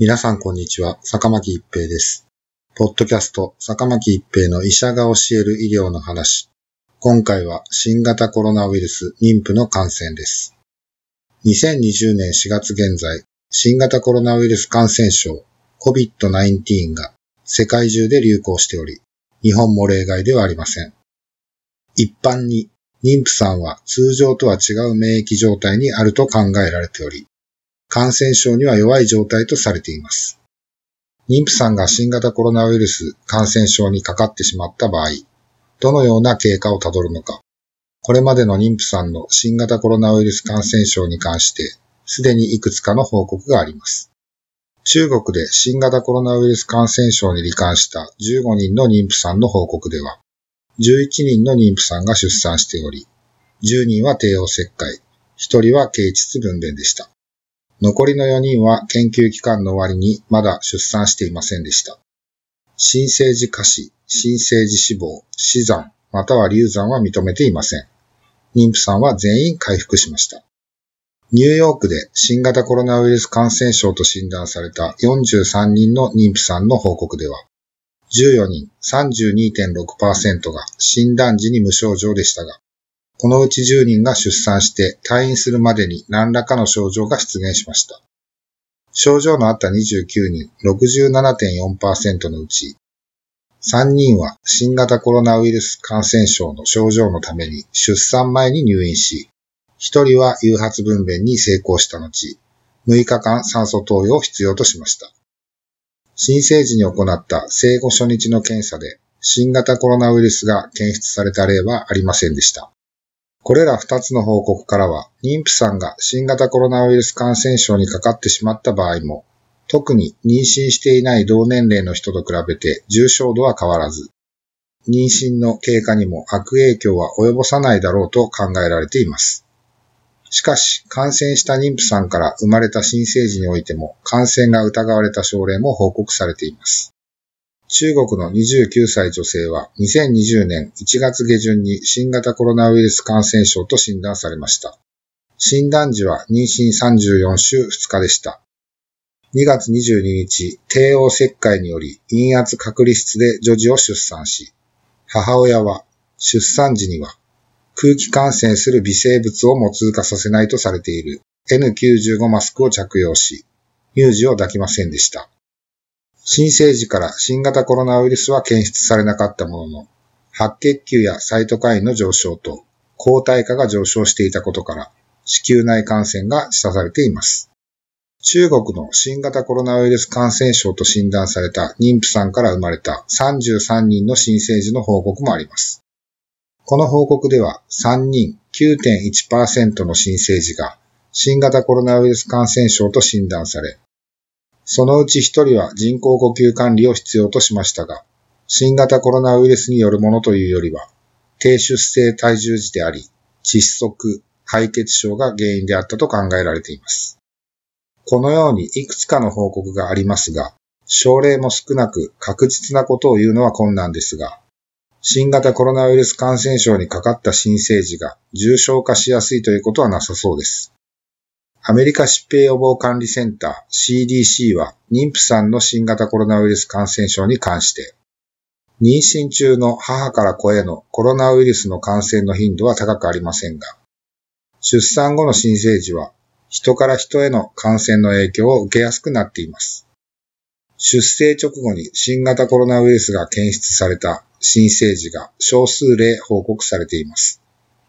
皆さんこんにちは、坂巻一平です。ポッドキャスト、坂巻一平の医者が教える医療の話。今回は新型コロナウイルス妊婦の感染です。2020年4月現在、新型コロナウイルス感染症 COVID-19 が世界中で流行しており、日本も例外ではありません。一般に妊婦さんは通常とは違う免疫状態にあると考えられており、感染症には弱い状態とされています。妊婦さんが新型コロナウイルス感染症にかかってしまった場合、どのような経過をたどるのか、これまでの妊婦さんの新型コロナウイルス感染症に関して、すでにいくつかの報告があります。中国で新型コロナウイルス感染症に罹患した15人の妊婦さんの報告では、11人の妊婦さんが出産しており、10人は帝王切開、1人は経腟分娩でした。残りの4人は研究期間の終わりにまだ出産していませんでした。新生児下死、新生児死亡、死産、または流産は認めていません。妊婦さんは全員回復しました。ニューヨークで新型コロナウイルス感染症と診断された43人の妊婦さんの報告では、14人32.6%が診断時に無症状でしたが、このうち10人が出産して退院するまでに何らかの症状が出現しました。症状のあった29人67.4%のうち、3人は新型コロナウイルス感染症の症状のために出産前に入院し、1人は誘発分娩に成功した後、6日間酸素投与を必要としました。新生児に行った生後初日の検査で新型コロナウイルスが検出された例はありませんでした。これら2つの報告からは、妊婦さんが新型コロナウイルス感染症にかかってしまった場合も、特に妊娠していない同年齢の人と比べて重症度は変わらず、妊娠の経過にも悪影響は及ぼさないだろうと考えられています。しかし、感染した妊婦さんから生まれた新生児においても感染が疑われた症例も報告されています。中国の29歳女性は2020年1月下旬に新型コロナウイルス感染症と診断されました。診断時は妊娠34週2日でした。2月22日、帝王切開により陰圧隔離室で女児を出産し、母親は出産時には空気感染する微生物をも通過させないとされている N95 マスクを着用し、乳児を抱きませんでした。新生児から新型コロナウイルスは検出されなかったものの、白血球やサイトカインの上昇と抗体価が上昇していたことから、子宮内感染が示唆されています。中国の新型コロナウイルス感染症と診断された妊婦さんから生まれた33人の新生児の報告もあります。この報告では3人9.1%の新生児が新型コロナウイルス感染症と診断され、そのうち1人は人工呼吸管理を必要としましたが、新型コロナウイルスによるものというよりは、低出生体重児であり、窒息、敗血症が原因であったと考えられています。このようにいくつかの報告がありますが、症例も少なく確実なことを言うのは困難ですが、新型コロナウイルス感染症にかかった新生児が重症化しやすいということはなさそうです。アメリカ疾病予防管理センター CDC は妊婦さんの新型コロナウイルス感染症に関して、妊娠中の母から子へのコロナウイルスの感染の頻度は高くありませんが、出産後の新生児は人から人への感染の影響を受けやすくなっています。出生直後に新型コロナウイルスが検出された新生児が少数例報告されています。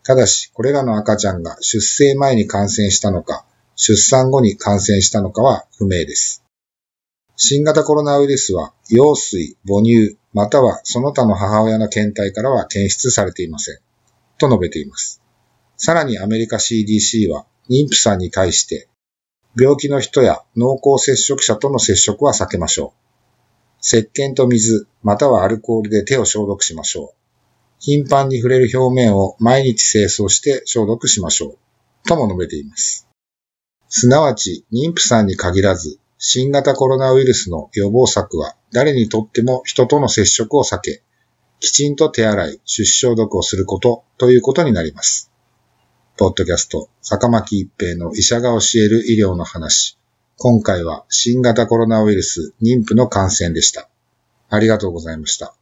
ただし、これらの赤ちゃんが出生前に感染したのか、出産後に感染したのかは不明です。新型コロナウイルスは、羊水、母乳、またはその他の母親の検体からは検出されていません。と述べています。さらにアメリカ CDC は、妊婦さんに対して、病気の人や濃厚接触者との接触は避けましょう。石鹸と水、またはアルコールで手を消毒しましょう。頻繁に触れる表面を毎日清掃して消毒しましょう。とも述べています。すなわち、妊婦さんに限らず、新型コロナウイルスの予防策は誰にとっても人との接触を避け、きちんと手洗い、手指消毒をすることということになります。ポッドキャスト、坂巻一平の医者が教える医療の話。今回は新型コロナウイルス妊婦の感染でした。ありがとうございました。